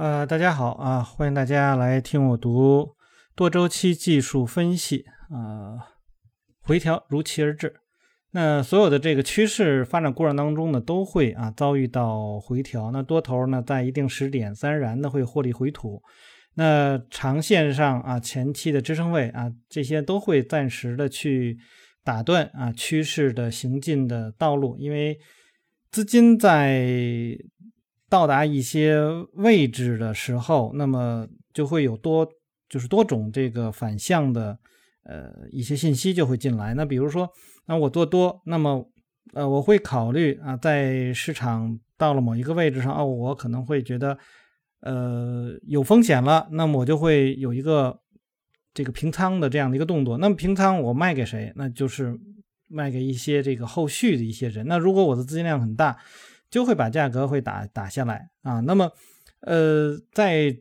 呃，大家好啊，欢迎大家来听我读多周期技术分析啊，回调如期而至。那所有的这个趋势发展过程当中呢，都会啊遭遇到回调。那多头呢，在一定时点自然然的会获利回吐。那长线上啊，前期的支撑位啊，这些都会暂时的去打断啊趋势的行进的道路，因为资金在。到达一些位置的时候，那么就会有多就是多种这个反向的呃一些信息就会进来。那比如说，那我做多，那么呃我会考虑啊，在市场到了某一个位置上，哦，我可能会觉得呃有风险了，那么我就会有一个这个平仓的这样的一个动作。那么平仓我卖给谁？那就是卖给一些这个后续的一些人。那如果我的资金量很大。就会把价格会打打下来啊，那么，呃，在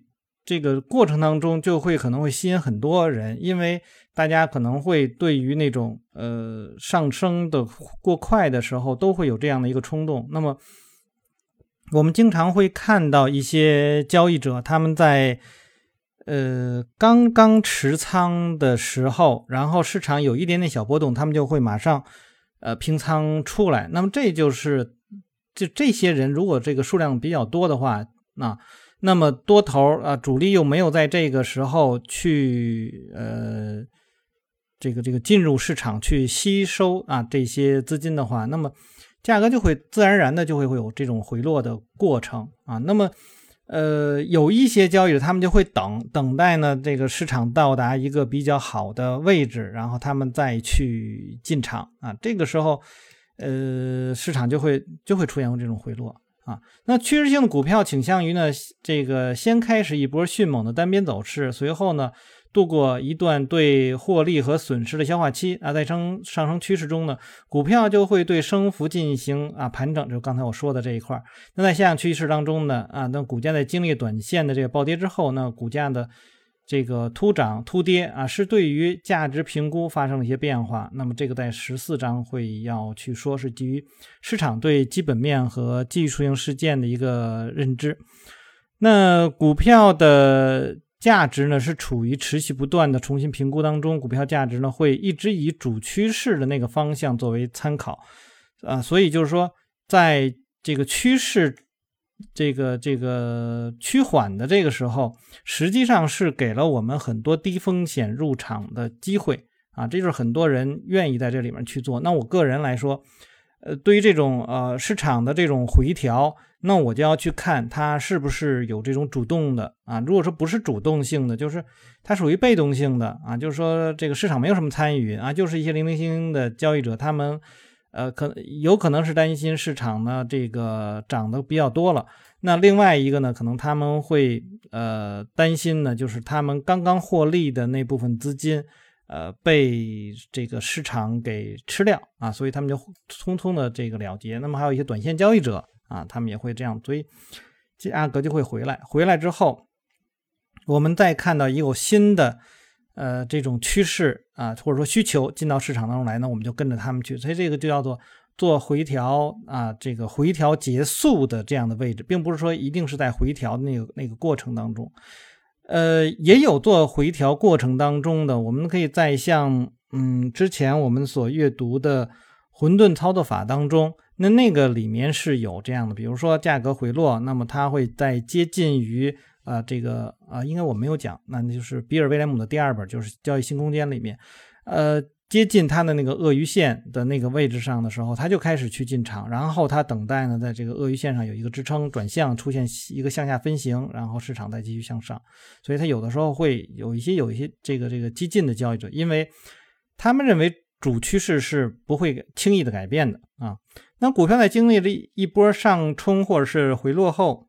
这个过程当中，就会可能会吸引很多人，因为大家可能会对于那种呃上升的过快的时候，都会有这样的一个冲动。那么，我们经常会看到一些交易者，他们在呃刚刚持仓的时候，然后市场有一点点小波动，他们就会马上呃平仓出来。那么这就是。就这些人，如果这个数量比较多的话，那那么多头啊，主力又没有在这个时候去呃，这个这个进入市场去吸收啊这些资金的话，那么价格就会自然而然的就会会有这种回落的过程啊。那么呃，有一些交易者他们就会等等待呢，这个市场到达一个比较好的位置，然后他们再去进场啊。这个时候。呃，市场就会就会出现这种回落啊。那趋势性的股票倾向于呢，这个先开始一波迅猛的单边走势，随后呢，度过一段对获利和损失的消化期啊，在升上升趋势中呢，股票就会对升幅进行啊盘整，就刚才我说的这一块那在下降趋势当中呢，啊，那股价在经历短线的这个暴跌之后，那股价的。这个突涨突跌啊，是对于价值评估发生了一些变化。那么这个在十四章会要去说，是基于市场对基本面和技术性事件的一个认知。那股票的价值呢，是处于持续不断的重新评估当中。股票价值呢，会一直以主趋势的那个方向作为参考啊，所以就是说，在这个趋势。这个这个趋缓的这个时候，实际上是给了我们很多低风险入场的机会啊，这就是很多人愿意在这里面去做。那我个人来说，呃，对于这种呃市场的这种回调，那我就要去看它是不是有这种主动的啊。如果说不是主动性的，就是它属于被动性的啊，就是说这个市场没有什么参与啊，就是一些零零星星的交易者他们。呃，可有可能是担心市场呢，这个涨得比较多了。那另外一个呢，可能他们会呃担心呢，就是他们刚刚获利的那部分资金，呃，被这个市场给吃掉啊，所以他们就匆匆的这个了结。那么还有一些短线交易者啊，他们也会这样，所以价格就会回来。回来之后，我们再看到有新的。呃，这种趋势啊，或者说需求进到市场当中来呢，我们就跟着他们去，所以这个就叫做做回调啊，这个回调结束的这样的位置，并不是说一定是在回调那个那个过程当中，呃，也有做回调过程当中的，我们可以在像嗯之前我们所阅读的混沌操作法当中，那那个里面是有这样的，比如说价格回落，那么它会在接近于。啊，这个啊，应该我没有讲，那就是比尔·威廉姆的第二本，就是《交易新空间》里面，呃，接近它的那个鳄鱼线的那个位置上的时候，他就开始去进场，然后他等待呢，在这个鳄鱼线上有一个支撑，转向出现一个向下分型，然后市场再继续向上，所以他有的时候会有一些有一些这个这个激进的交易者，因为他们认为主趋势是不会轻易的改变的啊。那股票在经历了一波上冲或者是回落后。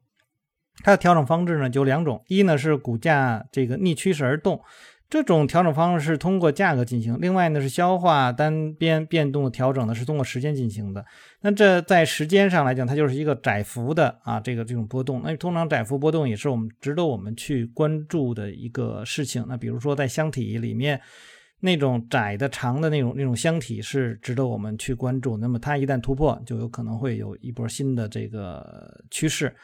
它的调整方式呢，就两种，一呢是股价这个逆趋势而动，这种调整方式是通过价格进行；另外呢是消化单边变动的调整呢，是通过时间进行的。那这在时间上来讲，它就是一个窄幅的啊，这个这种波动。那通常窄幅波动也是我们值得我们去关注的一个事情。那比如说在箱体里面那种窄的长的那种那种箱体是值得我们去关注。那么它一旦突破，就有可能会有一波新的这个趋势。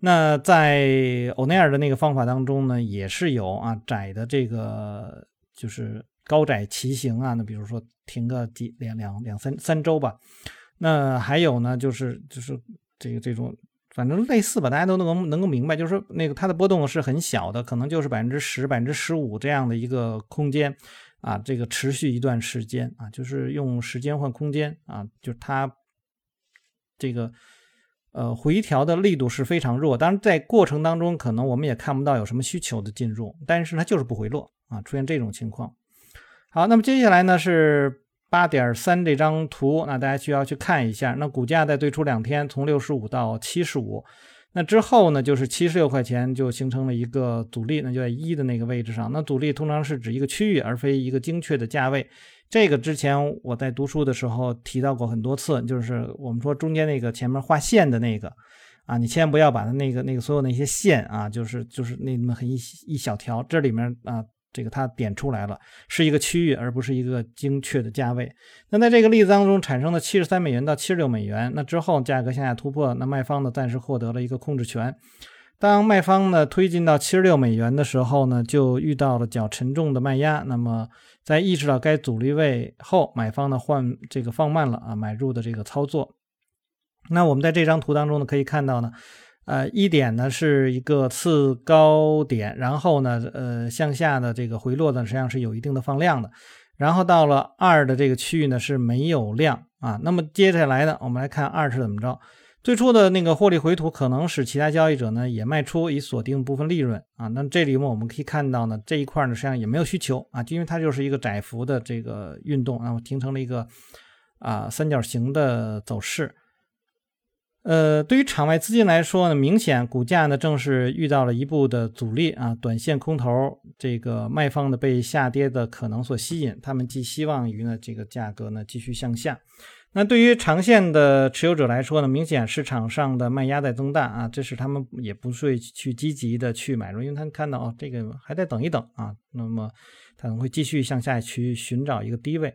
那在欧奈尔的那个方法当中呢，也是有啊窄的这个就是高窄骑行啊。那比如说停个几两两两三三周吧。那还有呢，就是就是这个这种，反正类似吧，大家都能够能够明白，就是说那个它的波动是很小的，可能就是百分之十、百分之十五这样的一个空间啊，这个持续一段时间啊，就是用时间换空间啊，就是它这个。呃，回调的力度是非常弱，当然在过程当中，可能我们也看不到有什么需求的进入，但是它就是不回落啊，出现这种情况。好，那么接下来呢是八点三这张图，那大家需要去看一下。那股价在最初两天从六十五到七十五，那之后呢就是七十六块钱就形成了一个阻力，那就在一的那个位置上。那阻力通常是指一个区域，而非一个精确的价位。这个之前我在读书的时候提到过很多次，就是我们说中间那个前面画线的那个啊，你千万不要把它那个那个所有那些线啊，就是就是那么很一一小条，这里面啊，这个它点出来了，是一个区域，而不是一个精确的价位。那在这个例子当中产生的七十三美元到七十六美元，那之后价格向下突破，那卖方呢暂时获得了一个控制权。当卖方呢推进到七十六美元的时候呢，就遇到了较沉重的卖压，那么。在意识到该阻力位后，买方呢换这个放慢了啊买入的这个操作。那我们在这张图当中呢可以看到呢，呃一点呢是一个次高点，然后呢呃向下的这个回落呢实际上是有一定的放量的，然后到了二的这个区域呢是没有量啊。那么接下来呢我们来看二是怎么着。最初的那个获利回吐可能使其他交易者呢也卖出以锁定部分利润啊。那这里面我们可以看到呢，这一块呢实际上也没有需求啊，因为它就是一个窄幅的这个运动，然后形成了一个啊三角形的走势。呃，对于场外资金来说呢，明显股价呢正是遇到了一步的阻力啊，短线空头这个卖方呢被下跌的可能所吸引，他们寄希望于呢这个价格呢继续向下。那对于长线的持有者来说呢，明显市场上的卖压在增大啊，这是他们也不会去积极的去买入，因为他们看到哦，这个还得等一等啊，那么可能会继续向下去寻找一个低位。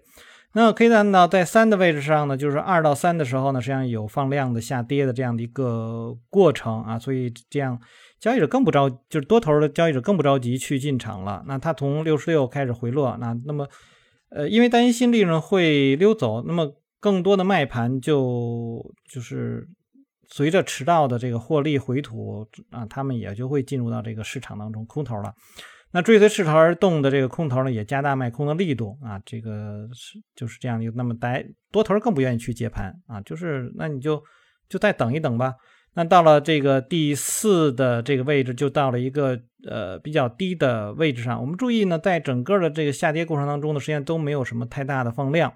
那可以看到，在三的位置上呢，就是二到三的时候呢，实际上有放量的下跌的这样的一个过程啊，所以这样交易者更不着，就是多头的交易者更不着急去进场了。那它从六十六开始回落，那那么呃，因为担心利润会溜走，那么。更多的卖盘就就是随着迟到的这个获利回吐啊，他们也就会进入到这个市场当中空头了。那追随势头而动的这个空头呢，也加大卖空的力度啊，这个是就是这样的。那么呆多头更不愿意去接盘啊，就是那你就就再等一等吧。那到了这个第四的这个位置，就到了一个呃比较低的位置上。我们注意呢，在整个的这个下跌过程当中呢，实际上都没有什么太大的放量。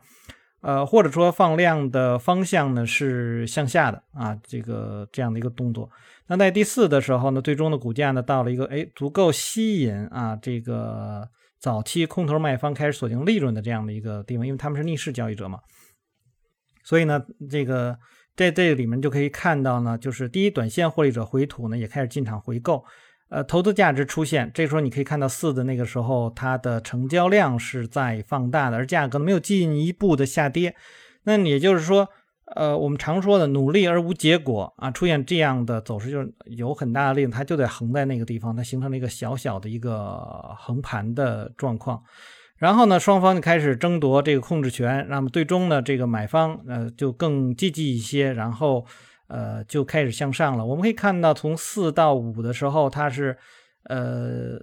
呃，或者说放量的方向呢是向下的啊，这个这样的一个动作。那在第四的时候呢，最终的股价呢到了一个哎足够吸引啊这个早期空头卖方开始锁定利润的这样的一个地方，因为他们是逆势交易者嘛。所以呢，这个在这里面就可以看到呢，就是第一，短线获利者回吐呢也开始进场回购。呃，投资价值出现，这时候你可以看到四的那个时候，它的成交量是在放大的，而价格呢没有进一步的下跌。那也就是说，呃，我们常说的努力而无结果啊，出现这样的走势，就是有很大的力，它就得横在那个地方，它形成了一个小小的一个横盘的状况。然后呢，双方就开始争夺这个控制权，那么最终呢，这个买方呃就更积极一些，然后。呃，就开始向上了。我们可以看到，从四到五的时候，它是呃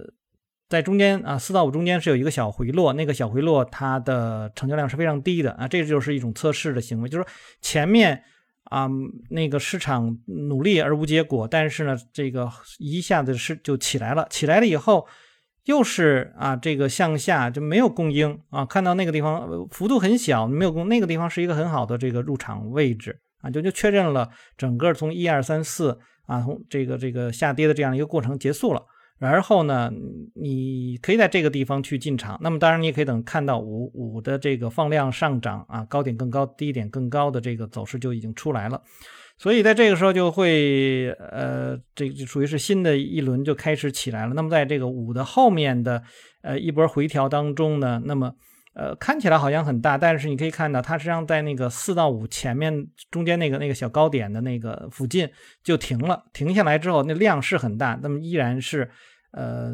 在中间啊，四到五中间是有一个小回落。那个小回落，它的成交量是非常低的啊，这就是一种测试的行为，就是前面啊那个市场努力而无结果，但是呢，这个一下子是就起来了，起来了以后又是啊这个向下就没有供应啊，看到那个地方幅度很小，没有供，那个地方是一个很好的这个入场位置。啊，就就确认了整个从一二三四啊，从这个这个下跌的这样一个过程结束了。然后呢，你可以在这个地方去进场。那么当然，你也可以等看到五五的这个放量上涨啊，高点更高，低点更高的这个走势就已经出来了。所以在这个时候就会呃，这就属于是新的一轮就开始起来了。那么在这个五的后面的呃一波回调当中呢，那么呃，看起来好像很大，但是你可以看到它实际上在那个四到五前面中间那个那个小高点的那个附近就停了，停下来之后那量是很大，那么依然是呃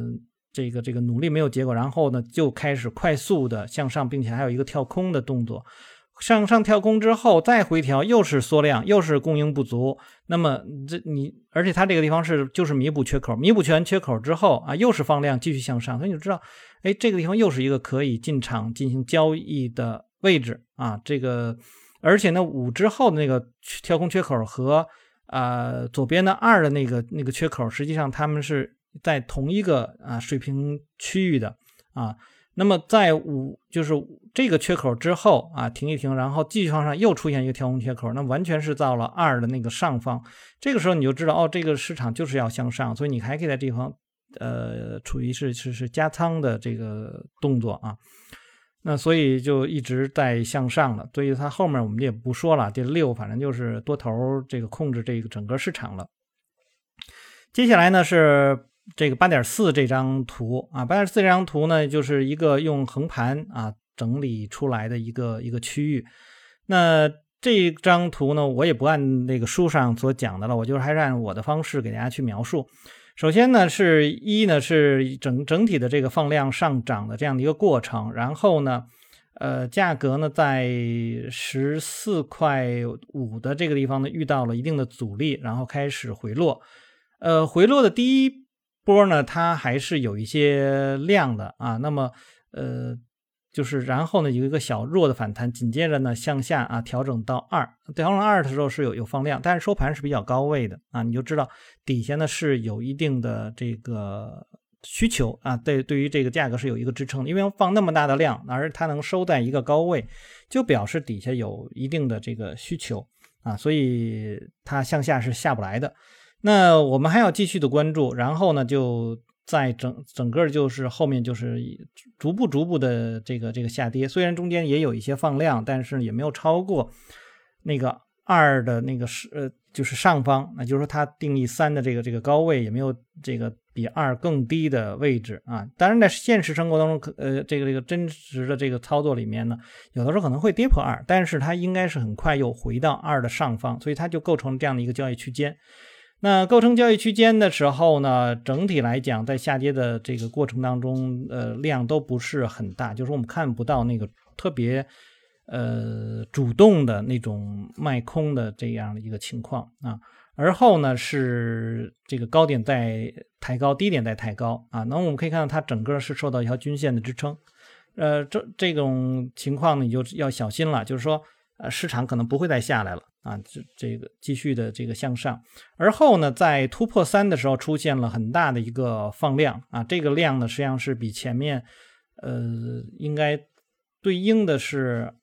这个这个努力没有结果，然后呢就开始快速的向上，并且还有一个跳空的动作。向上跳空之后再回调，又是缩量，又是供应不足。那么这你，而且它这个地方是就是弥补缺口，弥补全缺口之后啊，又是放量继续向上，所以你就知道，哎，这个地方又是一个可以进场进行交易的位置啊。这个，而且呢，五之后的那个跳空缺口和啊左边的二的那个那个缺口，实际上它们是在同一个啊水平区域的啊。那么在五就是这个缺口之后啊，停一停，然后继续往上，又出现一个跳空缺口，那完全是到了二的那个上方。这个时候你就知道，哦，这个市场就是要向上，所以你还可以在这地方，呃，处于是是是加仓的这个动作啊。那所以就一直在向上了。所以它后面我们也不说了，这六反正就是多头这个控制这个整个市场了。接下来呢是。这个八点四这张图啊，八点四这张图呢，就是一个用横盘啊整理出来的一个一个区域。那这张图呢，我也不按那个书上所讲的了，我就是还是按我的方式给大家去描述。首先呢，是一呢是整整体的这个放量上涨的这样的一个过程，然后呢，呃，价格呢在十四块五的这个地方呢遇到了一定的阻力，然后开始回落。呃，回落的第一。波呢，它还是有一些量的啊，那么呃，就是然后呢有一个小弱的反弹，紧接着呢向下啊调整到二，调整二的时候是有有放量，但是收盘是比较高位的啊，你就知道底下呢是有一定的这个需求啊，对，对于这个价格是有一个支撑，因为放那么大的量，而它能收在一个高位，就表示底下有一定的这个需求啊，所以它向下是下不来的。那我们还要继续的关注，然后呢，就在整整个就是后面就是逐步逐步的这个这个下跌，虽然中间也有一些放量，但是也没有超过那个二的那个是呃就是上方，那就是说它定义三的这个这个高位也没有这个比二更低的位置啊。当然在现实生活当中，可呃这个这个真实的这个操作里面呢，有的时候可能会跌破二，但是它应该是很快又回到二的上方，所以它就构成这样的一个交易区间。那构成交易区间的时候呢，整体来讲，在下跌的这个过程当中，呃，量都不是很大，就是我们看不到那个特别呃主动的那种卖空的这样的一个情况啊。而后呢，是这个高点在抬高，低点在抬高啊。那我们可以看到，它整个是受到一条均线的支撑，呃，这这种情况呢，你就要小心了，就是说，呃，市场可能不会再下来了。啊，这这个继续的这个向上，而后呢，在突破三的时候出现了很大的一个放量啊，这个量呢实际上是比前面，呃，应该对应的是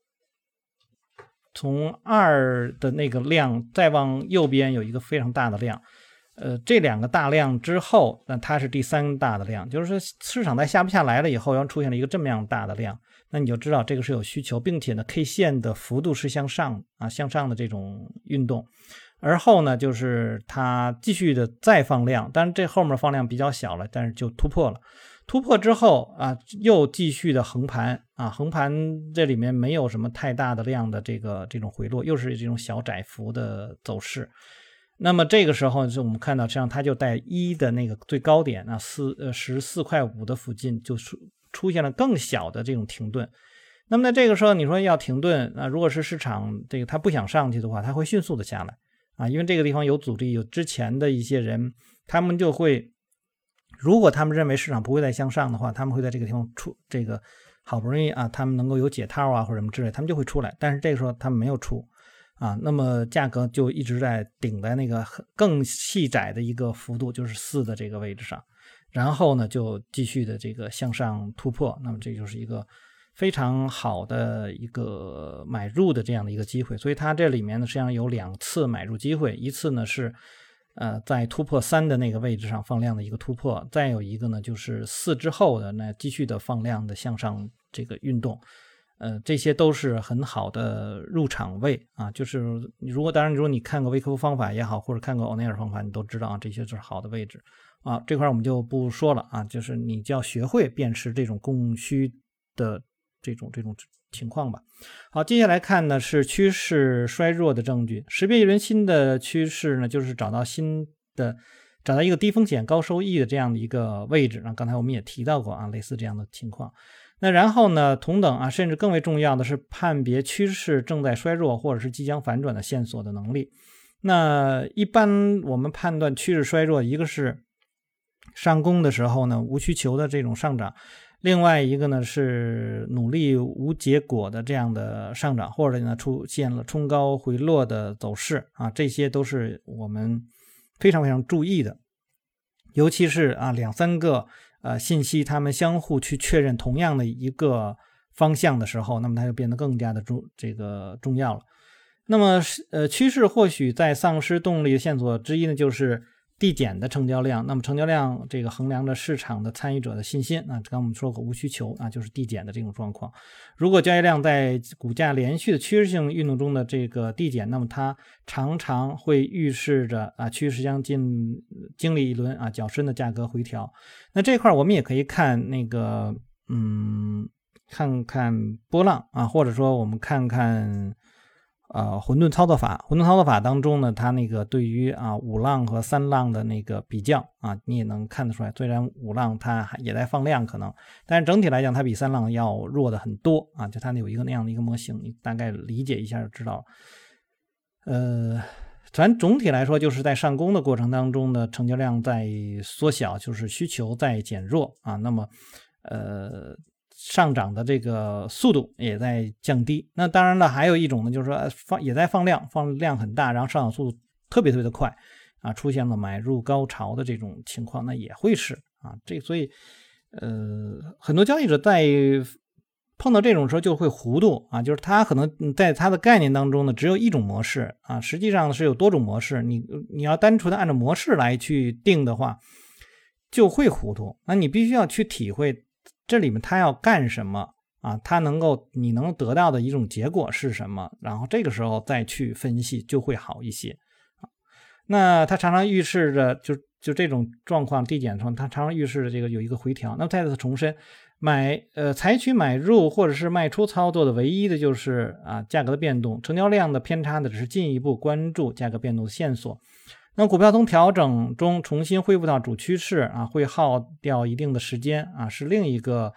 从二的那个量再往右边有一个非常大的量。呃，这两个大量之后，那它是第三大的量，就是说市场在下不下来了以后，然后出现了一个这么样大的量，那你就知道这个是有需求，并且呢，K 线的幅度是向上啊，向上的这种运动。而后呢，就是它继续的再放量，但是这后面放量比较小了，但是就突破了。突破之后啊，又继续的横盘啊，横盘这里面没有什么太大的量的这个这种回落，又是这种小窄幅的走势。那么这个时候，就我们看到，实际上它就在一的那个最高点啊，四呃十四块五的附近，就出出现了更小的这种停顿。那么在这个时候，你说要停顿啊，如果是市场这个它不想上去的话，它会迅速的下来啊，因为这个地方有阻力，有之前的一些人，他们就会，如果他们认为市场不会再向上的话，他们会在这个地方出这个好不容易啊，他们能够有解套啊或者什么之类，他们就会出来。但是这个时候他们没有出。啊，那么价格就一直在顶在那个更细窄的一个幅度，就是四的这个位置上，然后呢就继续的这个向上突破，那么这就是一个非常好的一个买入的这样的一个机会。所以它这里面呢实际上有两次买入机会，一次呢是呃在突破三的那个位置上放量的一个突破，再有一个呢就是四之后的那继续的放量的向上这个运动。呃，这些都是很好的入场位啊，就是如果当然，如果你看过微科夫方法也好，或者看过欧内尔方法，你都知道啊，这些就是好的位置啊。这块我们就不说了啊，就是你就要学会辨识这种供需的这种这种情况吧。好，接下来看呢是趋势衰弱的证据，识别一轮新的趋势呢，就是找到新的找到一个低风险高收益的这样的一个位置。那刚才我们也提到过啊，类似这样的情况。那然后呢，同等啊，甚至更为重要的是判别趋势正在衰弱或者是即将反转的线索的能力。那一般我们判断趋势衰弱，一个是上攻的时候呢无需求的这种上涨，另外一个呢是努力无结果的这样的上涨，或者呢出现了冲高回落的走势啊，这些都是我们非常非常注意的，尤其是啊两三个呃信息它们相互去确认同样的一个方向的时候，那么它就变得更加的重这个重要了。那么，呃，趋势或许在丧失动力的线索之一呢，就是递减的成交量。那么，成交量这个衡量着市场的参与者的信心啊。刚刚我们说过无需求啊，就是递减的这种状况。如果交易量在股价连续的趋势性运动中的这个递减，那么它常常会预示着啊趋势将进经历一轮啊较深的价格回调。那这块我们也可以看那个，嗯，看看波浪啊，或者说我们看看。呃，混沌操作法，混沌操作法当中呢，它那个对于啊五浪和三浪的那个比较啊，你也能看得出来。虽然五浪它也在放量，可能，但是整体来讲，它比三浪要弱的很多啊。就它有一个那样的一个模型，你大概理解一下就知道了。呃，咱总体来说，就是在上攻的过程当中呢，成交量在缩小，就是需求在减弱啊。那么，呃。上涨的这个速度也在降低。那当然了，还有一种呢，就是说放也在放量，放量很大，然后上涨速度特别特别的快啊，出现了买入高潮的这种情况，那也会是啊。这所以呃，很多交易者在碰到这种时候就会糊涂啊，就是他可能在他的概念当中呢，只有一种模式啊，实际上是有多种模式。你你要单纯的按照模式来去定的话，就会糊涂。那你必须要去体会。这里面他要干什么啊？他能够你能得到的一种结果是什么？然后这个时候再去分析就会好一些啊。那它常常预示着就就这种状况递减的时候，它常常预示着这个有一个回调。那么再次重申，买呃采取买入或者是卖出操作的唯一的就是啊价格的变动，成交量的偏差呢只是进一步关注价格变动的线索。那股票从调整中重新恢复到主趋势啊，会耗掉一定的时间啊，是另一个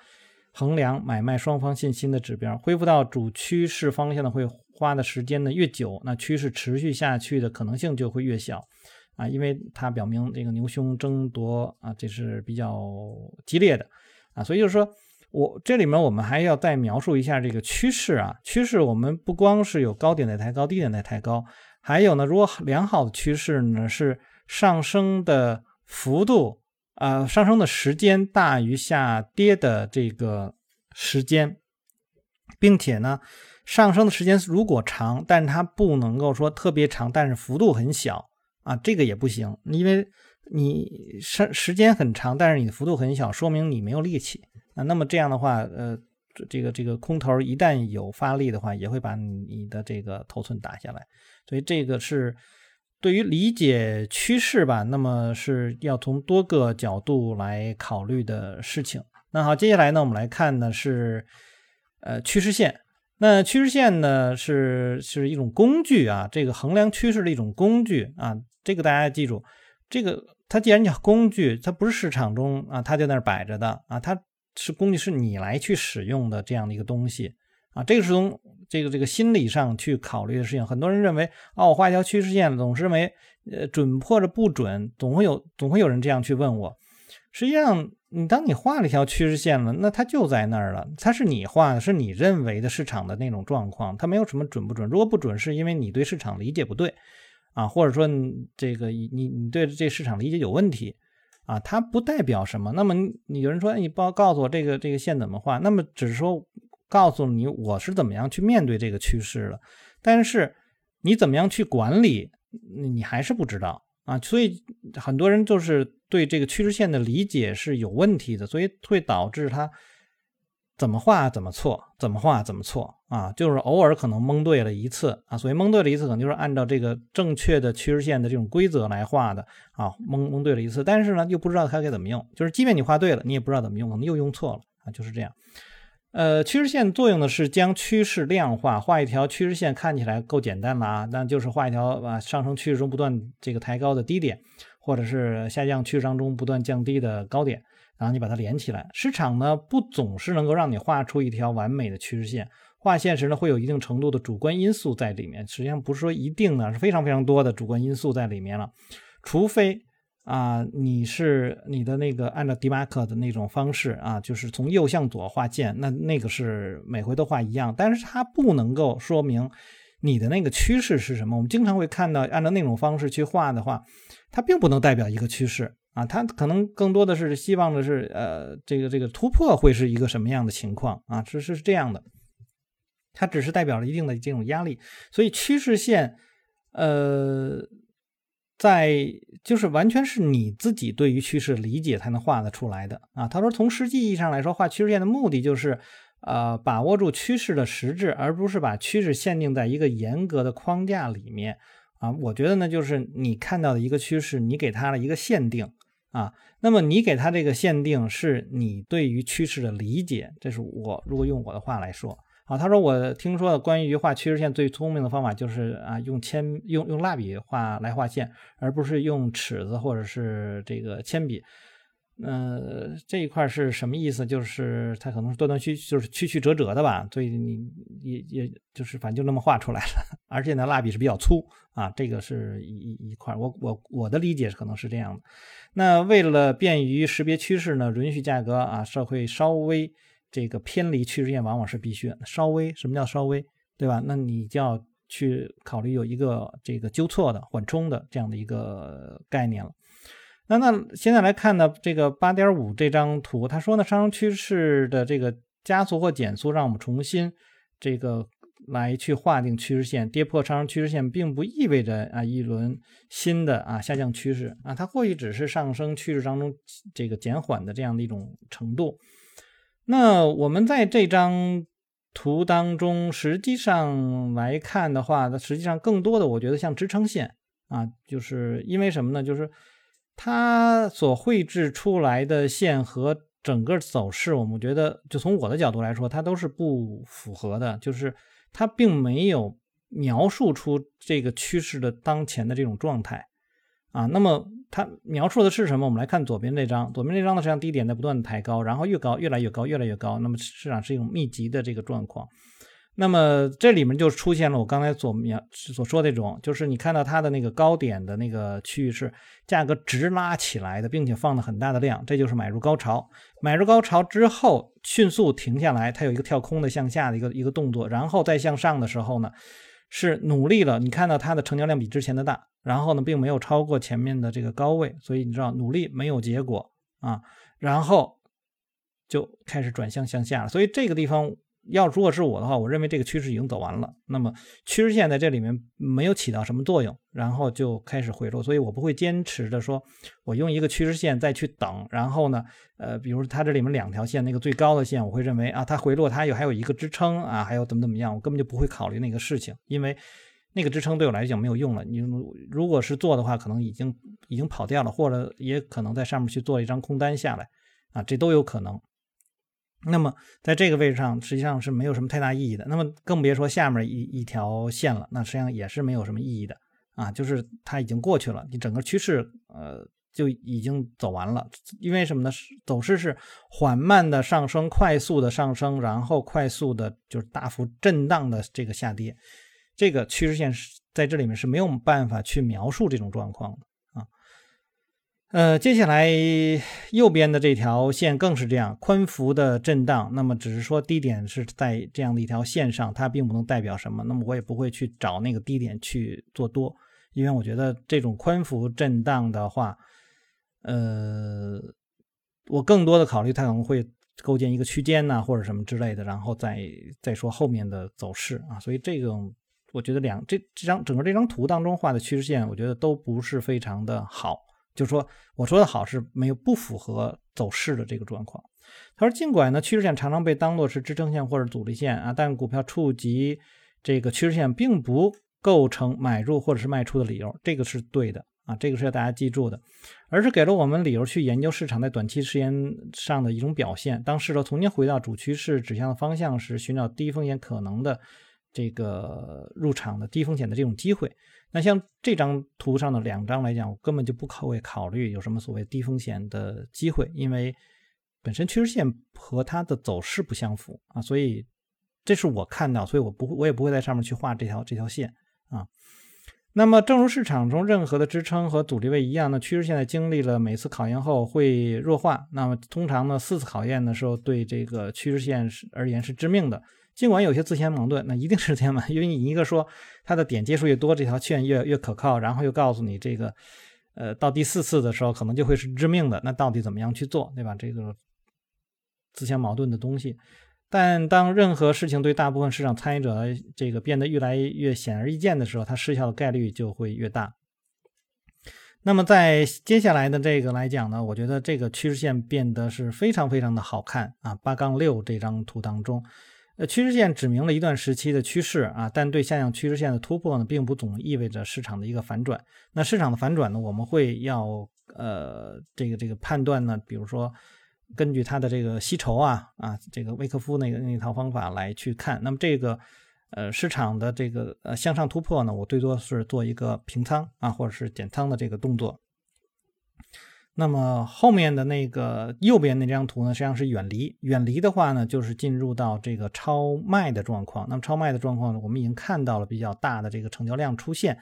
衡量买卖双方信心的指标。恢复到主趋势方向呢，会花的时间呢越久，那趋势持续下去的可能性就会越小啊，因为它表明这个牛熊争夺啊，这是比较激烈的啊，所以就是说我这里面我们还要再描述一下这个趋势啊，趋势我们不光是有高点在抬高，低点在抬高。还有呢，如果良好的趋势呢是上升的幅度，呃，上升的时间大于下跌的这个时间，并且呢，上升的时间如果长，但是它不能够说特别长，但是幅度很小啊，这个也不行，因为你时时间很长，但是你的幅度很小，说明你没有力气啊。那么这样的话，呃，这个这个空头一旦有发力的话，也会把你的这个头寸打下来。所以这个是对于理解趋势吧，那么是要从多个角度来考虑的事情。那好，接下来呢，我们来看呢是呃趋势线。那趋势线呢是是一种工具啊，这个衡量趋势的一种工具啊。这个大家记住，这个它既然叫工具，它不是市场中啊，它在那儿摆着的啊，它是工具，是你来去使用的这样的一个东西。啊，这个是从这个这个心理上去考虑的事情。很多人认为，哦，我画一条趋势线，总是认为，呃，准或者不准，总会有总会有人这样去问我。实际上，你当你画了一条趋势线了，那它就在那儿了，它是你画的，是你认为的市场的那种状况，它没有什么准不准。如果不准，是因为你对市场理解不对啊，或者说这个你你对这市场理解有问题啊，它不代表什么。那么你有人说，你报告诉我这个这个线怎么画？那么只是说。告诉你我是怎么样去面对这个趋势的，但是你怎么样去管理，你还是不知道啊。所以很多人就是对这个趋势线的理解是有问题的，所以会导致他怎么画怎么错，怎么画怎么错啊。就是偶尔可能蒙对了一次啊，所以蒙对了一次可能就是按照这个正确的趋势线的这种规则来画的啊，蒙蒙对了一次，但是呢又不知道它该怎么用，就是即便你画对了，你也不知道怎么用，可能又用错了啊，就是这样。呃，趋势线作用呢是将趋势量化，画一条趋势线看起来够简单了啊，那就是画一条啊上升趋势中不断这个抬高的低点，或者是下降趋势当中不断降低的高点，然后你把它连起来。市场呢不总是能够让你画出一条完美的趋势线，画线时呢会有一定程度的主观因素在里面，实际上不是说一定呢，是非常非常多的主观因素在里面了，除非。啊，你是你的那个按照迪马克的那种方式啊，就是从右向左画线，那那个是每回都画一样，但是它不能够说明你的那个趋势是什么。我们经常会看到按照那种方式去画的话，它并不能代表一个趋势啊，它可能更多的是希望的是呃，这个这个突破会是一个什么样的情况啊？是是是这样的，它只是代表了一定的这种压力，所以趋势线，呃。在就是完全是你自己对于趋势理解才能画得出来的啊。他说，从实际意义上来说，画趋势线的目的就是，呃，把握住趋势的实质，而不是把趋势限定在一个严格的框架里面啊。我觉得呢，就是你看到的一个趋势，你给它了一个限定啊。那么你给它这个限定，是你对于趋势的理解。这是我如果用我的话来说。啊，他说我听说的关于画趋势线最聪明的方法就是啊，用铅用用蜡笔画来画线，而不是用尺子或者是这个铅笔。呃，这一块是什么意思？就是它可能是断断续就是曲曲折折的吧，所以你也也就是反正就那么画出来了。而且呢，蜡笔是比较粗啊，这个是一一一块。我我我的理解可能是这样的。那为了便于识别趋势呢，允许价格啊，社会稍微。这个偏离趋势线往往是必须的，稍微什么叫稍微，对吧？那你就要去考虑有一个这个纠错的缓冲的这样的一个概念了。那那现在来看呢，这个八点五这张图，他说呢，上升趋势的这个加速或减速，让我们重新这个来去划定趋势线，跌破上升趋势线，并不意味着啊一轮新的啊下降趋势啊，它或许只是上升趋势当中这个减缓的这样的一种程度。那我们在这张图当中，实际上来看的话，它实际上更多的，我觉得像支撑线啊，就是因为什么呢？就是它所绘制出来的线和整个走势，我们觉得，就从我的角度来说，它都是不符合的，就是它并没有描述出这个趋势的当前的这种状态啊。那么。它描述的是什么？我们来看左边这张，左边这张呢，实际上低点在不断的抬高，然后越高越来越高，越来越高。那么市场是一种密集的这个状况。那么这里面就出现了我刚才所描所说的这种，就是你看到它的那个高点的那个区域是价格直拉起来的，并且放了很大的量，这就是买入高潮。买入高潮之后迅速停下来，它有一个跳空的向下的一个一个动作，然后再向上的时候呢，是努力了。你看到它的成交量比之前的大。然后呢，并没有超过前面的这个高位，所以你知道努力没有结果啊，然后就开始转向向下了。所以这个地方要如果是我的话，我认为这个趋势已经走完了。那么趋势线在这里面没有起到什么作用，然后就开始回落。所以我不会坚持的说，我用一个趋势线再去等。然后呢，呃，比如它这里面两条线，那个最高的线，我会认为啊，它回落它有还有一个支撑啊，还有怎么怎么样，我根本就不会考虑那个事情，因为。那个支撑对我来讲没有用了。你如果是做的话，可能已经已经跑掉了，或者也可能在上面去做一张空单下来啊，这都有可能。那么在这个位置上，实际上是没有什么太大意义的。那么更别说下面一一条线了，那实际上也是没有什么意义的啊，就是它已经过去了，你整个趋势呃就已经走完了。因为什么呢？走势是缓慢的上升，快速的上升，然后快速的就是大幅震荡的这个下跌。这个趋势线是在这里面是没有办法去描述这种状况的。呃，接下来右边的这条线更是这样宽幅的震荡。那么只是说低点是在这样的一条线上，它并不能代表什么。那么我也不会去找那个低点去做多，因为我觉得这种宽幅震荡的话，呃，我更多的考虑它可能会构建一个区间呐，或者什么之类的，然后再再说后面的走势啊。所以这种。我觉得两这这张整个这张图当中画的趋势线，我觉得都不是非常的好。就是说，我说的好是没有不符合走势的这个状况。他说，尽管呢趋势线常常被当作是支撑线或者阻力线啊，但股票触及这个趋势线并不构成买入或者是卖出的理由，这个是对的啊，这个是要大家记住的，而是给了我们理由去研究市场在短期时间上的一种表现。当势头重新回到主趋势指向的方向时，寻找低风险可能的这个入场的低风险的这种机会。那像这张图上的两张来讲，我根本就不考会考虑有什么所谓低风险的机会，因为本身趋势线和它的走势不相符啊，所以这是我看到，所以我不会，我也不会在上面去画这条这条线啊。那么，正如市场中任何的支撑和阻力位一样，呢，趋势线在经历了每次考验后会弱化。那么，通常呢，四次考验的时候，对这个趋势线是而言是致命的。尽管有些自相矛盾，那一定是这样嘛？因为你一个说它的点接数越多，这条线越越可靠，然后又告诉你这个，呃，到第四次的时候可能就会是致命的。那到底怎么样去做，对吧？这个自相矛盾的东西。但当任何事情对大部分市场参与者这个变得越来越显而易见的时候，它失效的概率就会越大。那么在接下来的这个来讲呢，我觉得这个趋势线变得是非常非常的好看啊。八杠六这张图当中，呃，趋势线指明了一段时期的趋势啊，但对下降趋势线的突破呢，并不总意味着市场的一个反转。那市场的反转呢，我们会要呃这个这个判断呢，比如说。根据它的这个吸筹啊啊，这个威克夫那个那套方法来去看，那么这个呃市场的这个呃向上突破呢，我最多是做一个平仓啊，或者是减仓的这个动作。那么后面的那个右边那张图呢，实际上是远离，远离的话呢，就是进入到这个超卖的状况。那么超卖的状况呢，我们已经看到了比较大的这个成交量出现。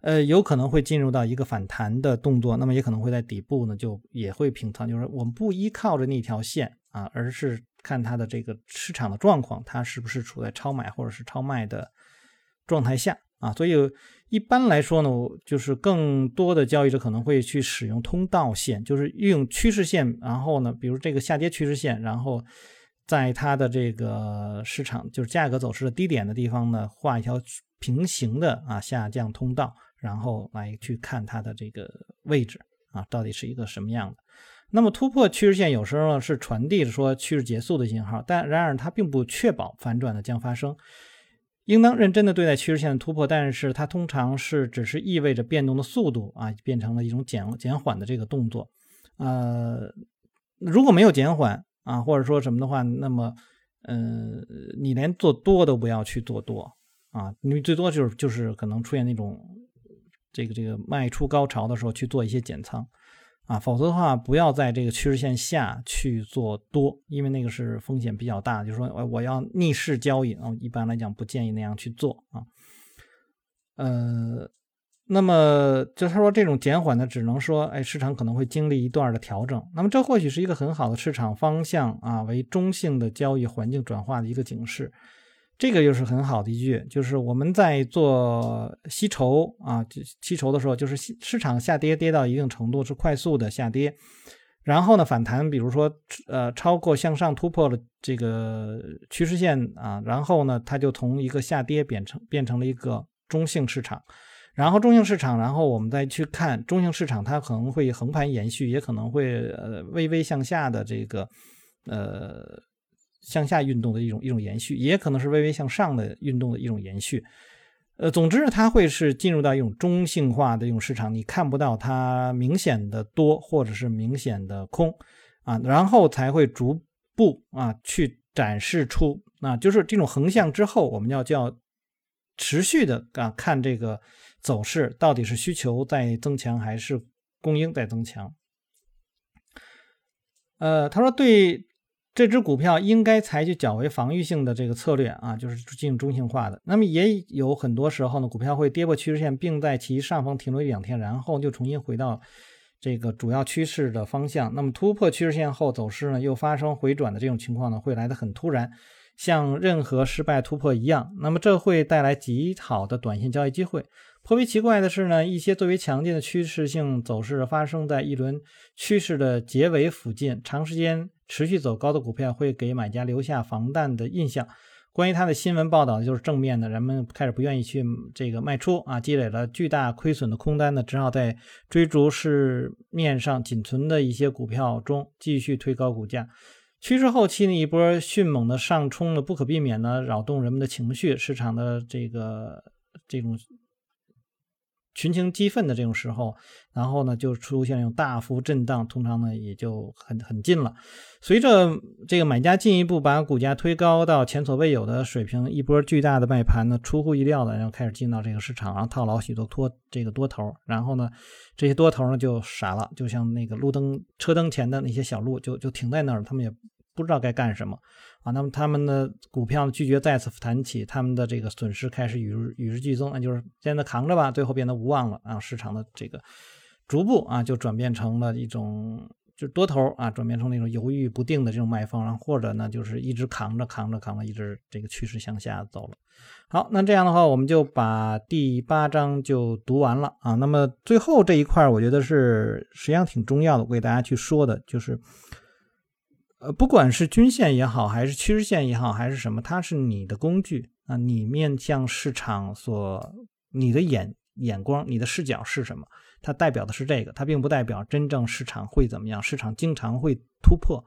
呃，有可能会进入到一个反弹的动作，那么也可能会在底部呢，就也会平仓。就是我们不依靠着那条线啊，而是看它的这个市场的状况，它是不是处在超买或者是超卖的状态下啊。所以一般来说呢，我就是更多的交易者可能会去使用通道线，就是运用趋势线，然后呢，比如这个下跌趋势线，然后在它的这个市场就是价格走势的低点的地方呢，画一条平行的啊下降通道。然后来去看它的这个位置啊，到底是一个什么样的？那么突破趋势线有时候呢是传递着说趋势结束的信号，但然而它并不确保反转的将发生。应当认真的对待趋势线的突破，但是它通常是只是意味着变动的速度啊变成了一种减减缓的这个动作。呃，如果没有减缓啊，或者说什么的话，那么嗯，你连做多都不要去做多啊，你最多就是就是可能出现那种。这个这个卖出高潮的时候去做一些减仓，啊，否则的话不要在这个趋势线下去做多，因为那个是风险比较大。就是说，我要逆势交易啊，一般来讲不建议那样去做啊。呃，那么就他说这种减缓呢，只能说，哎，市场可能会经历一段的调整。那么这或许是一个很好的市场方向啊，为中性的交易环境转化的一个警示。这个又是很好的一句，就是我们在做吸筹啊，吸筹的时候，就是市场下跌跌到一定程度是快速的下跌，然后呢反弹，比如说呃超过向上突破了这个趋势线啊，然后呢它就从一个下跌变成变成了一个中性市场，然后中性市场，然后我们再去看中性市场，它可能会横盘延续，也可能会呃微微向下的这个呃。向下运动的一种一种延续，也可能是微微向上的运动的一种延续。呃，总之它会是进入到一种中性化的一种市场，你看不到它明显的多或者是明显的空啊，然后才会逐步啊去展示出啊，就是这种横向之后，我们要叫持续的啊看这个走势到底是需求在增强还是供应在增强。呃，他说对。这只股票应该采取较为防御性的这个策略啊，就是进行中性化的。那么也有很多时候呢，股票会跌破趋势线，并在其上方停留一两天，然后就重新回到这个主要趋势的方向。那么突破趋势线后，走势呢又发生回转的这种情况呢，会来得很突然，像任何失败突破一样。那么这会带来极好的短线交易机会。颇为奇怪的是呢，一些最为强劲的趋势性走势发生在一轮趋势的结尾附近，长时间。持续走高的股票会给买家留下防弹的印象。关于它的新闻报道就是正面的，人们开始不愿意去这个卖出啊，积累了巨大亏损的空单呢，只好在追逐市面上仅存的一些股票中继续推高股价。趋势后期呢，一波迅猛的上冲呢，不可避免呢扰动人们的情绪，市场的这个这种群情激愤的这种时候，然后呢就出现这种大幅震荡，通常呢也就很很近了。随着这个买家进一步把股价推高到前所未有的水平，一波巨大的卖盘呢出乎意料的，然后开始进到这个市场，然后套牢许多多这个多头，然后呢这些多头呢就傻了，就像那个路灯车灯前的那些小路，就就停在那儿，他们也不知道该干什么。啊，那么他们的股票拒绝再次弹起，他们的这个损失开始与日与日俱增，那就是现在扛着吧，最后变得无望了啊！市场的这个逐步啊，就转变成了一种就多头啊，转变成那种犹豫不定的这种卖方，然后或者呢，就是一直扛着扛着扛着，一直这个趋势向下走了。好，那这样的话，我们就把第八章就读完了啊。那么最后这一块，我觉得是实际上挺重要的，我给大家去说的，就是。呃，不管是均线也好，还是趋势线也好，还是什么，它是你的工具啊。你面向市场所，你的眼眼光、你的视角是什么？它代表的是这个，它并不代表真正市场会怎么样。市场经常会突破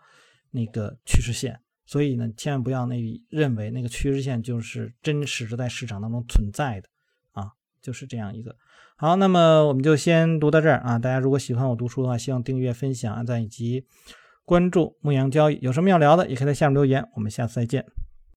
那个趋势线，所以呢，千万不要那认为那个趋势线就是真实的在市场当中存在的啊，就是这样一个。好，那么我们就先读到这儿啊。大家如果喜欢我读书的话，希望订阅、分享、按赞以及。关注牧羊交易，有什么要聊的，也可以在下面留言。我们下次再见。